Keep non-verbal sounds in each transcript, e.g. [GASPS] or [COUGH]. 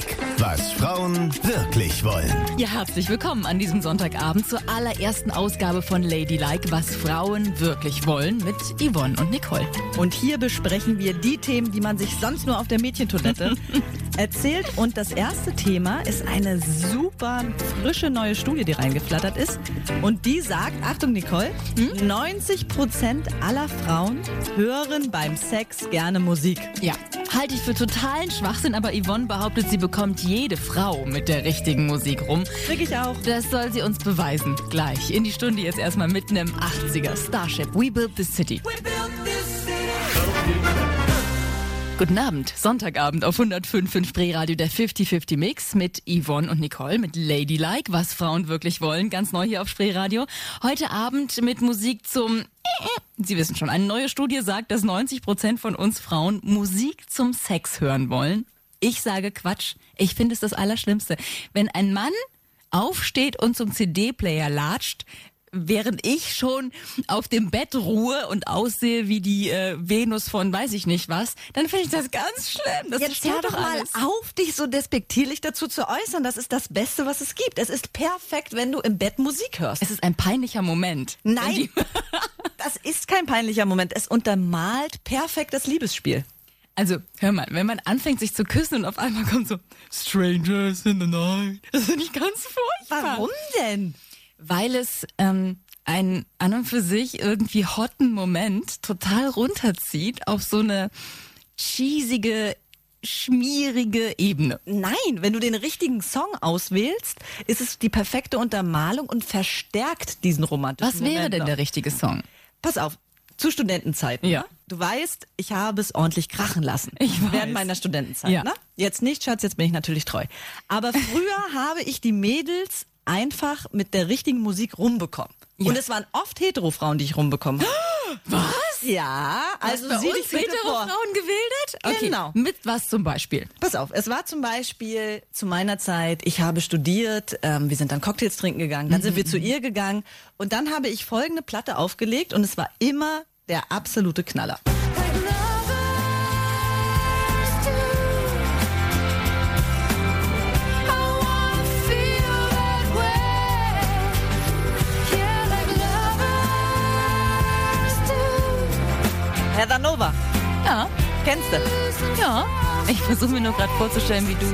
Ladylike, was Frauen wirklich wollen. Ja, herzlich willkommen an diesem Sonntagabend zur allerersten Ausgabe von Ladylike, was Frauen wirklich wollen mit Yvonne und Nicole. Und hier besprechen wir die Themen, die man sich sonst nur auf der Mädchentoilette [LAUGHS] erzählt. Und das erste Thema ist eine super frische neue Studie, die reingeflattert ist. Und die sagt, Achtung Nicole, 90 Prozent aller Frauen hören beim Sex gerne Musik. Ja, halte ich für totalen Schwachsinn, aber Yvonne behauptet, sie bekommt jede Frau mit der richtigen Musik rum. Krieg ich auch. Das soll sie uns beweisen. Gleich in die Stunde jetzt erstmal mitten im 80er Starship. We built this city. Guten Abend, Sonntagabend auf 105 in Spreeradio der 50-50 Mix mit Yvonne und Nicole mit Ladylike, was Frauen wirklich wollen, ganz neu hier auf Spreeradio. Heute Abend mit Musik zum [LAUGHS] Sie wissen schon, eine neue Studie sagt, dass 90 Prozent von uns Frauen Musik zum Sex hören wollen. Ich sage Quatsch. Ich finde es das Allerschlimmste. Wenn ein Mann aufsteht und zum CD-Player latscht, während ich schon auf dem Bett ruhe und aussehe wie die äh, Venus von weiß ich nicht was, dann finde ich das ganz schlimm. Das Jetzt hör doch mal alles. auf, dich so despektierlich dazu zu äußern. Das ist das Beste, was es gibt. Es ist perfekt, wenn du im Bett Musik hörst. Es ist ein peinlicher Moment. Nein, [LAUGHS] das ist kein peinlicher Moment. Es untermalt perfekt das Liebesspiel. Also, hör mal, wenn man anfängt sich zu küssen und auf einmal kommt so Strangers in the Night. Das finde ich ganz furchtbar. Warum denn? Weil es ähm, einen an und für sich irgendwie hotten Moment total runterzieht auf so eine cheesige, schmierige Ebene. Nein, wenn du den richtigen Song auswählst, ist es die perfekte Untermalung und verstärkt diesen romantischen Was wäre Moment denn noch. der richtige Song? Pass auf, zu Studentenzeiten. Ja. ne? Du weißt, ich habe es ordentlich krachen lassen. Ich weiß. Während meiner Studentenzeit. Ja. Ne? Jetzt nicht, Schatz, jetzt bin ich natürlich treu. Aber früher [LAUGHS] habe ich die Mädels einfach mit der richtigen Musik rumbekommen. Ja. Und es waren oft Hetero-Frauen, die ich rumbekommen habe. [GASPS] Was? Ja, also sieh uns dich hetero vor. Frauen gewildet? Okay. Genau. Mit was zum Beispiel? Pass auf, es war zum Beispiel zu meiner Zeit, ich habe studiert, ähm, wir sind dann Cocktails trinken gegangen, dann sind wir zu ihr gegangen und dann habe ich folgende Platte aufgelegt und es war immer der absolute Knaller. Heather Nova, Ja, kennst du? ja. Ich versuche mir nur gerade vorzustellen, wie du.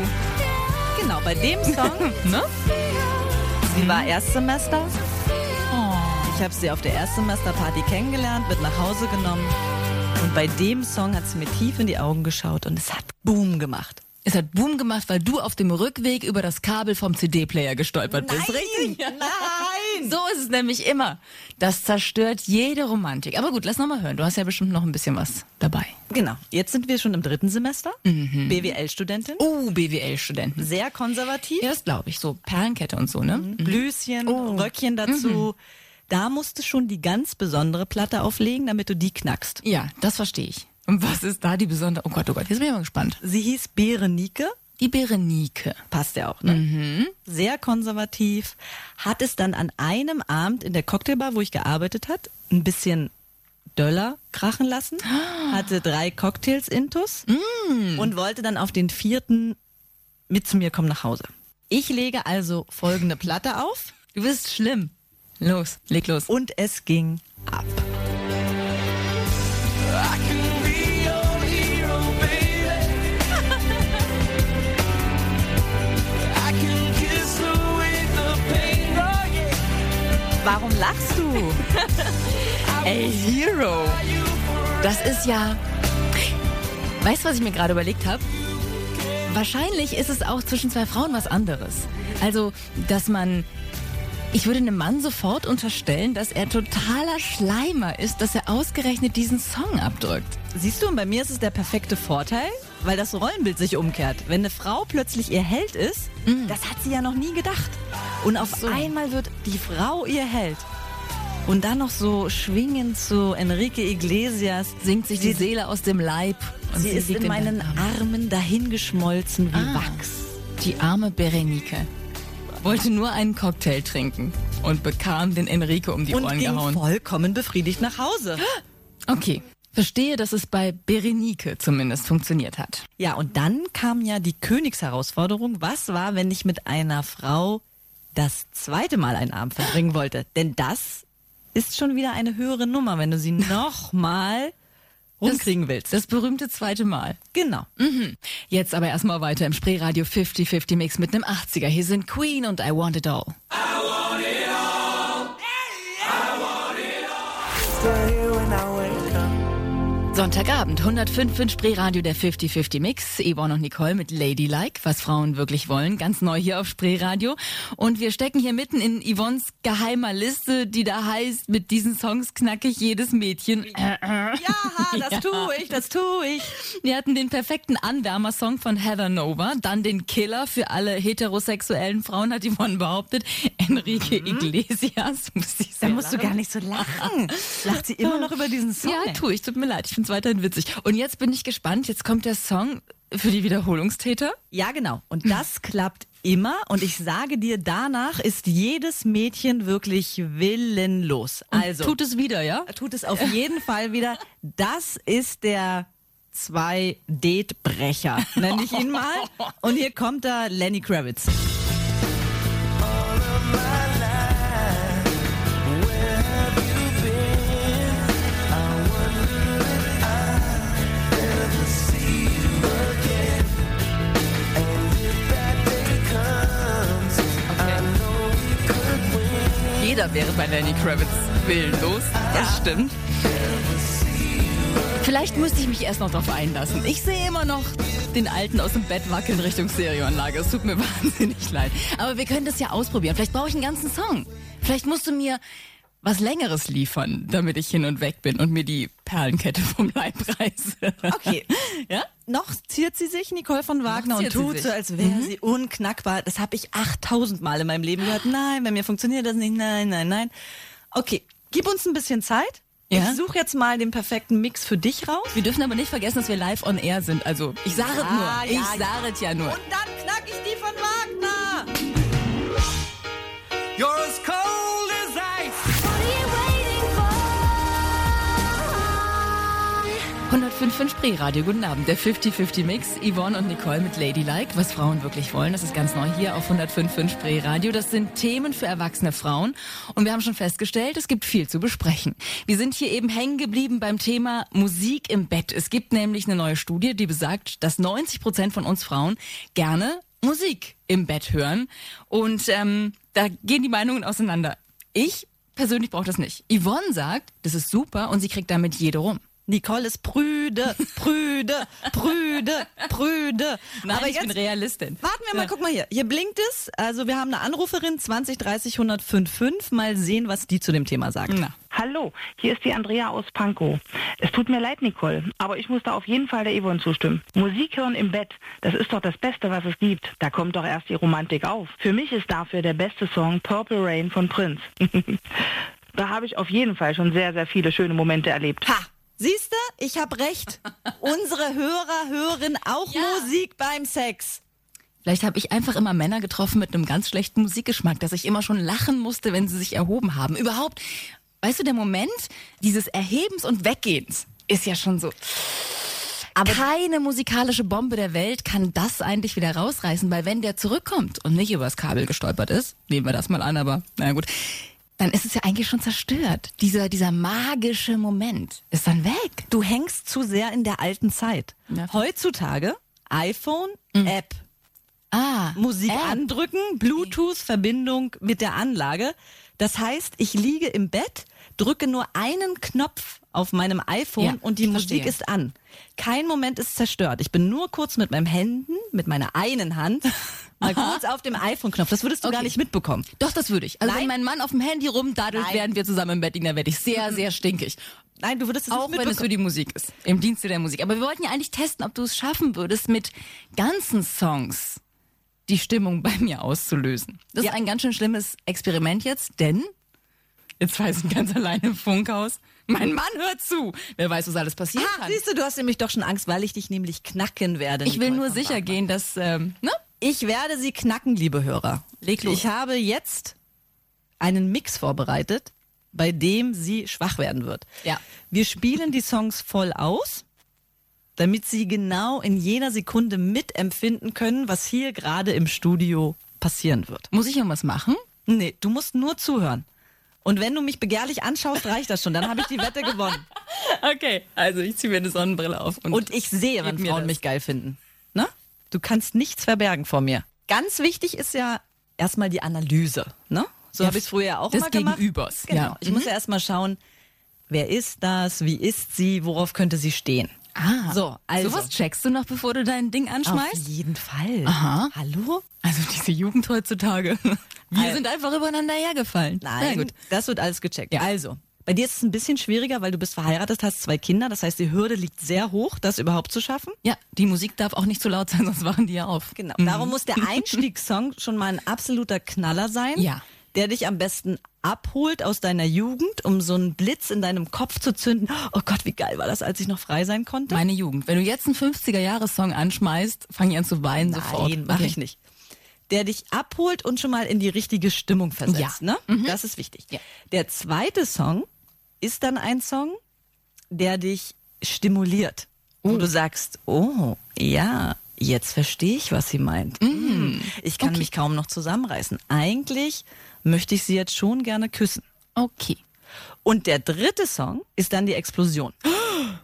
Genau, bei dem Song, [LAUGHS] Ne? sie war Erstsemester. Ich habe sie auf der Erstsemesterparty kennengelernt, wird nach Hause genommen. Und bei dem Song hat sie mir tief in die Augen geschaut und es hat Boom gemacht. Es hat Boom gemacht, weil du auf dem Rückweg über das Kabel vom CD-Player gestolpert bist. Richtig? Nein! [LAUGHS] So ist es nämlich immer. Das zerstört jede Romantik. Aber gut, lass noch mal hören. Du hast ja bestimmt noch ein bisschen was dabei. Genau, jetzt sind wir schon im dritten Semester. BWL-Studentin. Uh, BWL-Studenten. Sehr konservativ. Ja, das glaube ich. So Perlenkette und so, ne? Blüschen, Oh. Röckchen dazu. Da musst du schon die ganz besondere Platte auflegen, damit du die knackst. Ja, das verstehe ich. Und was ist da die besondere? Oh Gott, oh Gott, jetzt bin ich mal gespannt. Sie hieß Berenike. Die Berenike. Passt ja auch, ne? Sehr konservativ. Hat es dann an einem Abend in der Cocktailbar, wo ich gearbeitet hat, ein bisschen Döller krachen lassen. Hatte drei Cocktails intus und wollte dann auf den vierten mit zu mir kommen nach Hause. Ich lege also folgende Platte auf Du bist schlimm. Los, leg los. und es ging ab. Warum lachst du? [LAUGHS] Ey, Hero. Das ist ja. Weißt du, was ich mir gerade überlegt habe? Wahrscheinlich ist es auch zwischen zwei Frauen was anderes. Also, dass man. Ich würde einem Mann sofort unterstellen, dass er totaler Schleimer ist, dass er ausgerechnet diesen Song abdrückt. Siehst du, und bei mir ist es der perfekte Vorteil, weil das Rollenbild sich umkehrt. Wenn eine Frau plötzlich ihr Held ist, das hat sie ja noch nie gedacht. Und auf So. einmal wird die Frau ihr Held. Und dann noch so schwingend zu Enrique Iglesias. Singt sich die Seele aus dem Leib. Und Sie ist liegt in meinen. Armen dahingeschmolzen wie Ah. Wachs. Die arme Berenike wollte nur einen Cocktail trinken und bekam den Enrique um die Und Ohren ging gehauen. vollkommen befriedigt nach Hause. [GASPS] Okay, Verstehe, dass es bei Berenike zumindest funktioniert hat. Ja, und dann kam ja die Königsherausforderung. Was war, wenn ich mit einer Frau das zweite Mal einen Abend verbringen wollte? Denn das ist schon wieder eine höhere Nummer, wenn du sie [LAUGHS] nochmal rumkriegen willst. Das berühmte zweite Mal. Genau. Mhm. Jetzt aber erstmal weiter im Spreeradio 50-50 Mix mit einem 80er. Hier sind Queen und I Want It All. I want it Sonntagabend, 105 Spreeradio, der 50-50 Mix. Yvonne und Nicole mit Ladylike, was Frauen wirklich wollen. Ganz neu hier auf Spreeradio. Und wir stecken hier mitten in Yvonnes geheimer Liste, die da heißt, mit diesen Songs knacke ich jedes Mädchen. Ja, [LAUGHS] das ja. tue ich, das tue ich. Wir hatten den perfekten Anwärmer-Song von Heather Nova, dann den Killer für alle heterosexuellen Frauen, hat Yvonne behauptet. Enrique mhm. Iglesias. da musst lachen. du gar nicht so lachen. Lacht sie immer noch über diesen Song? Ja, tue ich, tut mir leid. Ich es weiterhin witzig. Und jetzt bin ich gespannt. Jetzt kommt der Song für die Wiederholungstäter. Ja, genau. Und das [LAUGHS] klappt immer. Und ich sage dir, danach ist jedes Mädchen wirklich willenlos. Also. tut es wieder, ja? Tut es auf jeden [LAUGHS] Fall wieder. Das ist der zwei Date-Brecher, nenne ich ihn mal. [LAUGHS] Und hier kommt da Lenny Kravitz. Wäre bei Lenny Kravitz willenlos. Das stimmt. Vielleicht müsste ich mich erst noch darauf einlassen. Ich sehe immer noch den Alten aus dem Bett wackeln Richtung Stereoanlage. Es tut mir [LAUGHS] wahnsinnig leid. Aber wir können das ja ausprobieren. Vielleicht brauche ich einen ganzen Song. Vielleicht musst du mir was Längeres liefern, damit ich hin und weg bin und mir die Perlenkette [LAUGHS] vom Leib reiße. Okay. ja? Noch ziert sie sich, Nicole von Wagner, und tut so, als wäre mhm. sie unknackbar. Das habe ich 8000 Mal in meinem Leben gehört. Nein, bei mir funktioniert das nicht. Nein, nein, nein. Okay, gib uns ein bisschen Zeit. Ja? Ich suche jetzt mal den perfekten Mix für dich raus. Wir dürfen aber nicht vergessen, dass wir live on air sind. Also, ich sage es nur. Ja, ich sage es ja nur. Und dann knack ich die von Wagner. You're as cold 105.5 Spreeradio. Guten Abend. Der 50-50 Mix. Yvonne und Nicole mit Ladylike. Was Frauen wirklich wollen. Das ist ganz neu hier auf 105.5 Spreeradio. Das sind Themen für erwachsene Frauen. Und wir haben schon festgestellt, es gibt viel zu besprechen. Wir sind hier eben hängen geblieben beim Thema Musik im Bett. Es gibt nämlich eine neue Studie, die besagt, dass 90 Prozent von uns Frauen gerne Musik im Bett hören. Und ähm, da gehen die Meinungen auseinander. Ich persönlich brauche das nicht. Yvonne sagt, das ist super und sie kriegt damit jede rum. Nicole ist prüde, prüde, prüde, prüde. Nein, Aber ich jetzt, bin Realistin. Warten wir mal, ja. guck mal hier. Hier blinkt es. Also wir haben eine Anruferin 20 30 105 Mal sehen, was die zu dem Thema sagt. Na. Hallo, hier ist die Andrea aus Pankow. Es tut mir leid, Nicole, aber ich muss da auf jeden Fall der Yvonne zustimmen. Musik hören im Bett, das ist doch das Beste, was es gibt. Da kommt doch erst die Romantik auf. Für mich ist dafür der beste Song Purple Rain von Prince. [LAUGHS] da habe ich auf jeden Fall schon sehr, sehr viele schöne Momente erlebt. Ha! Siehst du, ich habe recht. [LAUGHS] Unsere Hörer hören auch ja. Musik beim Sex. Vielleicht habe ich einfach immer Männer getroffen mit einem ganz schlechten Musikgeschmack, dass ich immer schon lachen musste, wenn sie sich erhoben haben. Überhaupt, weißt du, der Moment dieses Erhebens und Weggehens ist ja schon so. Aber keine musikalische Bombe der Welt kann das eigentlich wieder rausreißen, weil wenn der zurückkommt und nicht übers Kabel gestolpert ist, nehmen wir das mal an, aber naja gut, dann ist es ja eigentlich schon zerstört. Dieser, dieser magische Moment ist dann weg. Du hängst zu sehr in der alten Zeit. Ja. Heutzutage iPhone, mhm. App. Ah, Musik App. andrücken, Bluetooth-Verbindung mit der Anlage. Das heißt, ich liege im Bett, drücke nur einen Knopf auf meinem iPhone ja, und die Musik verstehe. ist an. Kein Moment ist zerstört. Ich bin nur kurz mit meinen Händen, mit meiner einen Hand, [LAUGHS] mal kurz auf dem iPhone-Knopf. Das würdest du okay. gar nicht mitbekommen. Doch, das würde ich. Also Nein. wenn mein Mann auf dem Handy rumdaddelt, während wir zusammen im Bett liegen, dann werde ich sehr, sehr stinkig. Nein, du würdest es Auch nicht wenn es für die Musik ist. Im Dienste der Musik. Aber wir wollten ja eigentlich testen, ob du es schaffen würdest, mit ganzen Songs die Stimmung bei mir auszulösen. Das ja. ist ein ganz schön schlimmes Experiment jetzt, denn jetzt weiß ich ganz alleine im Funkhaus. Mein Mann hört zu. Wer weiß, was alles passieren ah, kann. Siehst du, du hast nämlich doch schon Angst, weil ich dich nämlich knacken werde. Ich will nur sicher gehen, dass, ähm, ne? Ich werde sie knacken, liebe Hörer. Leg los. Ich habe jetzt einen Mix vorbereitet, bei dem sie schwach werden wird. Ja. Wir spielen die Songs voll aus, damit sie genau in jeder Sekunde mitempfinden können, was hier gerade im Studio passieren wird. Muss ich irgendwas machen? Nee, du musst nur zuhören. Und wenn du mich begehrlich anschaust, reicht das schon. Dann habe ich die Wette gewonnen. [LAUGHS] Okay, also ich ziehe mir eine Sonnenbrille auf. Und, Und ich sehe, mir Frauen das. mich geil finden. Du kannst nichts verbergen vor mir. Ganz wichtig ist ja erstmal die Analyse. Ne? So Ja, habe ich es früher auch immer gemacht. Gegenübers, Genau. ja. Ich muss ja erstmal schauen, wer ist das, wie ist sie, worauf könnte sie stehen. ah, So, also. Sowas checkst du noch, bevor du dein Ding Auf anschmeißt? jeden Fall. Aha. Hallo? Also diese Jugend heutzutage. [LAUGHS] Wir Al- sind einfach übereinander hergefallen. Nein, Na gut. das wird alles gecheckt. Ja. Also, bei dir ist es ein bisschen schwieriger, weil du bist verheiratet, hast zwei Kinder. Das heißt, die Hürde liegt sehr hoch, das überhaupt zu schaffen. Ja, die Musik darf auch nicht zu laut sein, [LAUGHS] sonst wachen die ja auf. Genau. Darum muss der [LAUGHS] Einstiegssong schon mal ein absoluter Knaller sein. Ja. Der dich am besten abholt aus deiner Jugend, um so einen Blitz in deinem Kopf zu zünden. Oh Gott, wie geil war das, als ich noch frei sein konnte? Meine Jugend. Wenn du jetzt einen 50er-Jahres-Song anschmeißt, fange ich an zu weinen sofort. Nein, mach Okay. ich nicht. Der dich abholt und schon mal in die richtige Stimmung versetzt. Ja. Mhm. Ne? Das ist wichtig. Ja. Der zweite Song ist dann ein Song, der dich stimuliert. Wo du sagst, oh, ja, jetzt verstehe ich, was sie meint. Mhm. Ich kann mich kaum noch zusammenreißen. Eigentlich möchte ich sie jetzt schon gerne küssen. Okay. Und der dritte Song ist dann die Explosion. [GASPS]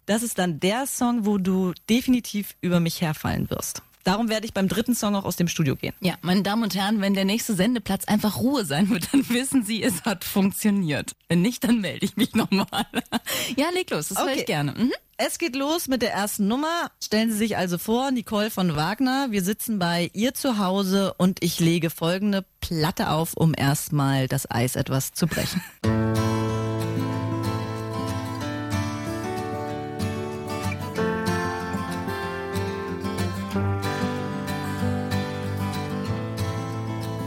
Das ist dann der Song, wo du definitiv über mich herfallen wirst. Darum werde ich beim dritten Song auch aus dem Studio gehen. Ja, meine Damen und Herren, wenn der nächste Sendeplatz einfach Ruhe sein wird, dann wissen Sie, es hat funktioniert. Wenn nicht, dann melde ich mich nochmal. [LAUGHS] ja, leg los, das höre Okay. ich gerne. Mhm. Es geht los mit der ersten Nummer. Stellen Sie sich also vor, Nicole von Wagner. Wir sitzen bei ihr zu Hause und ich lege folgende Platte auf, um erstmal das Eis etwas zu brechen. [LAUGHS]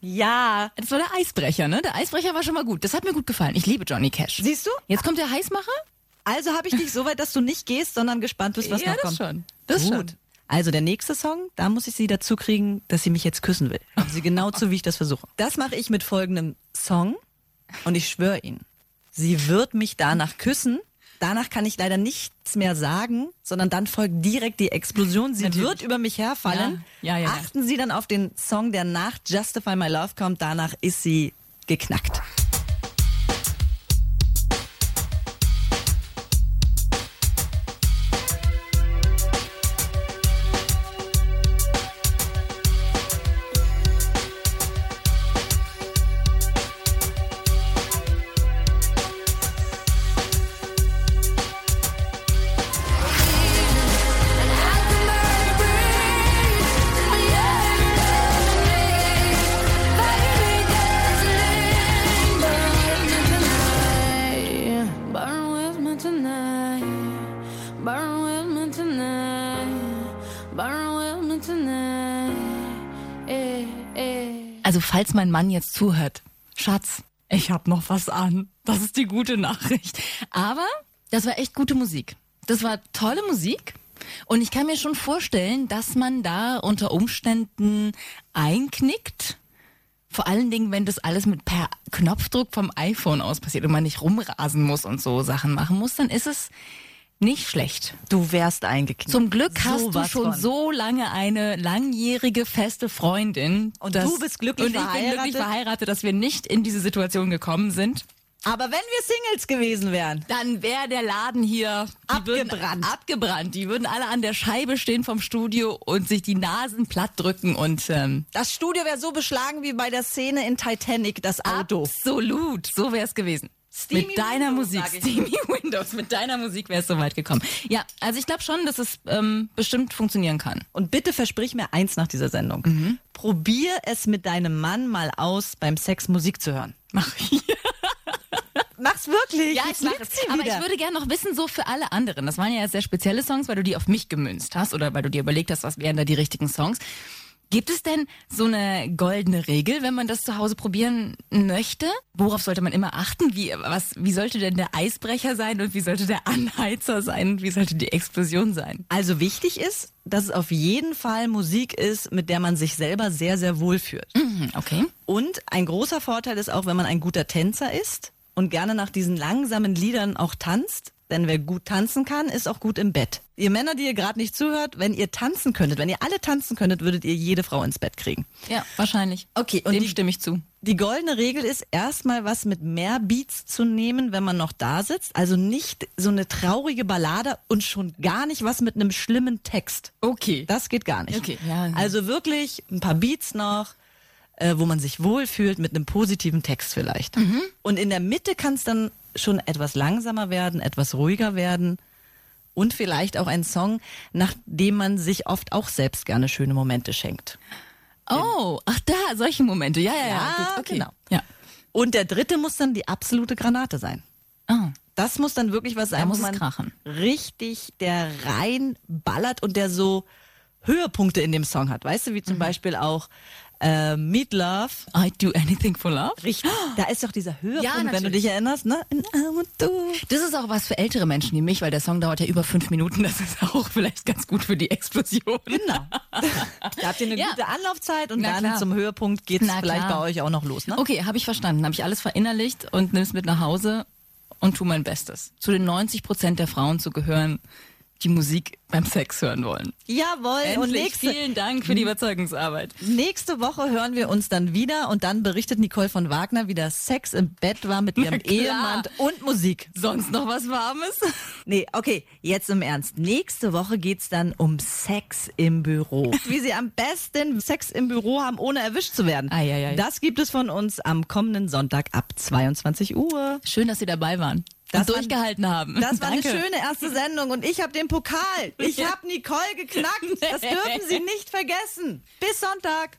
Ja. Das war der Eisbrecher, ne? Der Eisbrecher war schon mal gut. Das hat mir gut gefallen. Ich liebe Johnny Cash. Siehst du? Jetzt kommt der Heißmacher? Also habe ich dich so weit, dass du nicht gehst, sondern gespannt bist, was ja, noch das kommt. schon. Das Gut. schon. Also der nächste Song, da muss ich sie dazu kriegen, dass sie mich jetzt küssen will. Haben sie genau zu, wie ich das versuche. Das mache ich mit folgendem Song und ich schwöre Ihnen, sie wird mich danach küssen. Danach kann ich leider nichts mehr sagen, sondern dann folgt direkt die Explosion. Sie Natürlich. wird über mich herfallen. Ja, ja, ja, ja. Achten Sie dann auf den Song, der nach Justify My Love kommt. Danach ist sie geknackt. Also falls mein Mann jetzt zuhört, Schatz, ich hab noch was an. Das ist die gute Nachricht. Aber das war echt gute Musik. Das war tolle Musik. Und ich kann mir schon vorstellen, dass man da unter Umständen einknickt. Vor allen Dingen, wenn das alles mit per Knopfdruck vom iPhone aus passiert und man nicht rumrasen muss und so Sachen machen muss, dann ist es nicht schlecht. Du wärst eingeknickt. Zum Glück hast du Sowas schon von. so lange eine langjährige feste Freundin. Und dass- du bist glücklich und ich bin glücklich verheiratet, dass wir nicht in diese Situation gekommen sind. Aber wenn wir Singles gewesen wären, Dann wäre der Laden hier die würden- Abgebrannt. abgebrannt. Die würden alle an der Scheibe stehen vom Studio und sich die Nasen platt drücken und ähm, Das Studio wäre so beschlagen wie bei der Szene in Titanic, das Auto. absolut, so wäre es gewesen. Steamy mit deiner Windows, Musik. Steamy [LAUGHS] Windows, mit deiner Musik wäre es so weit gekommen. Ja, also ich glaube schon, dass es ähm, bestimmt funktionieren kann. Und bitte versprich mir eins nach dieser Sendung. Probier es mit deinem Mann mal aus, beim Sex Musik zu hören. Mach ich. Mach's wirklich. wirklich. Ja, ich lügt es. Aber wieder. ich würde gerne noch wissen, so für alle anderen. Das waren ja sehr spezielle Songs, weil du die auf mich gemünzt hast oder weil du dir überlegt hast, was wären da die richtigen Songs. Gibt es denn so eine goldene Regel, wenn man das zu Hause probieren möchte? Worauf sollte man immer achten? Wie, was, wie sollte denn der Eisbrecher sein und wie sollte der Anheizer sein und wie sollte die Explosion sein? Also wichtig ist, dass es auf jeden Fall Musik ist, mit der man sich selber sehr, sehr wohl fühlt. Hm, okay. Und ein großer Vorteil ist auch, wenn man ein guter Tänzer ist und gerne nach diesen langsamen Liedern auch tanzt. Denn wer gut tanzen kann, ist auch gut im Bett. Ihr Männer, die ihr gerade nicht zuhört, wenn ihr tanzen könntet, wenn ihr alle tanzen könntet, würdet ihr jede Frau ins Bett kriegen. Ja, wahrscheinlich. Okay, und Dem die- stimme ich zu. Die goldene Regel ist erstmal was mit mehr Beats zu nehmen, wenn man noch da sitzt. Also nicht so eine traurige Ballade und schon gar nicht was mit einem schlimmen Text. Okay. Das geht gar nicht. Okay, ja. Also wirklich ein paar Beats noch, äh, wo man sich wohlfühlt mit einem positiven Text vielleicht. Mhm. Und in der Mitte kann es dann schon etwas langsamer werden, etwas ruhiger werden. Und vielleicht auch ein Song, nachdem man sich oft auch selbst gerne schöne Momente schenkt. Oh, ach da, solche Momente. Ja, ja, ja. Ja, Gut, okay. genau. Ja. Und der dritte muss dann die absolute Granate sein. Oh. Das muss dann wirklich was sein, muss wo man krachen. richtig der reinballert und der so Höhepunkte in dem Song hat. Weißt du, wie Mhm. zum Beispiel auch äh, Meat Love. I'd do anything for love. Richtig. Da ist doch dieser Höhepunkt, Ja, wenn du dich erinnerst, ne? I. Das ist auch was für ältere Menschen wie mich, weil der Song dauert ja über fünf Minuten. Das ist auch vielleicht ganz gut für die Explosion. Genau. [LAUGHS] Da habt ihr eine Ja. gute Anlaufzeit und Na dann klar. zum Höhepunkt geht's Na vielleicht klar. bei euch auch noch los, ne? Okay, habe ich verstanden. Habe ich alles verinnerlicht und nimm's mit nach Hause und tu mein Bestes. Zu den 90 Prozent der Frauen zu gehören, die Musik beim Sex hören wollen. Jawohl. und Endlich, nächste, vielen Dank für die Überzeugungsarbeit. nächste Woche hören wir uns dann wieder und dann berichtet Nicole von Wagner, wie das Sex im Bett war mit ihrem. Ehemann und Musik. Sonst noch was Warmes? [LAUGHS] Nee, okay, jetzt im Ernst. Nächste Woche geht's dann um Sex im Büro. [LAUGHS] Wie Sie am besten Sex im Büro haben, ohne erwischt zu werden. Ei, ei, ei. Das gibt es von uns am kommenden Sonntag ab 22 Uhr. Schön, dass Sie dabei waren. Das und war- durchgehalten haben. Das war Danke. eine schöne erste Sendung und ich habe den Pokal. Ich habe Nicole geknackt. Das [LAUGHS] dürfen Sie nicht vergessen. Bis Sonntag.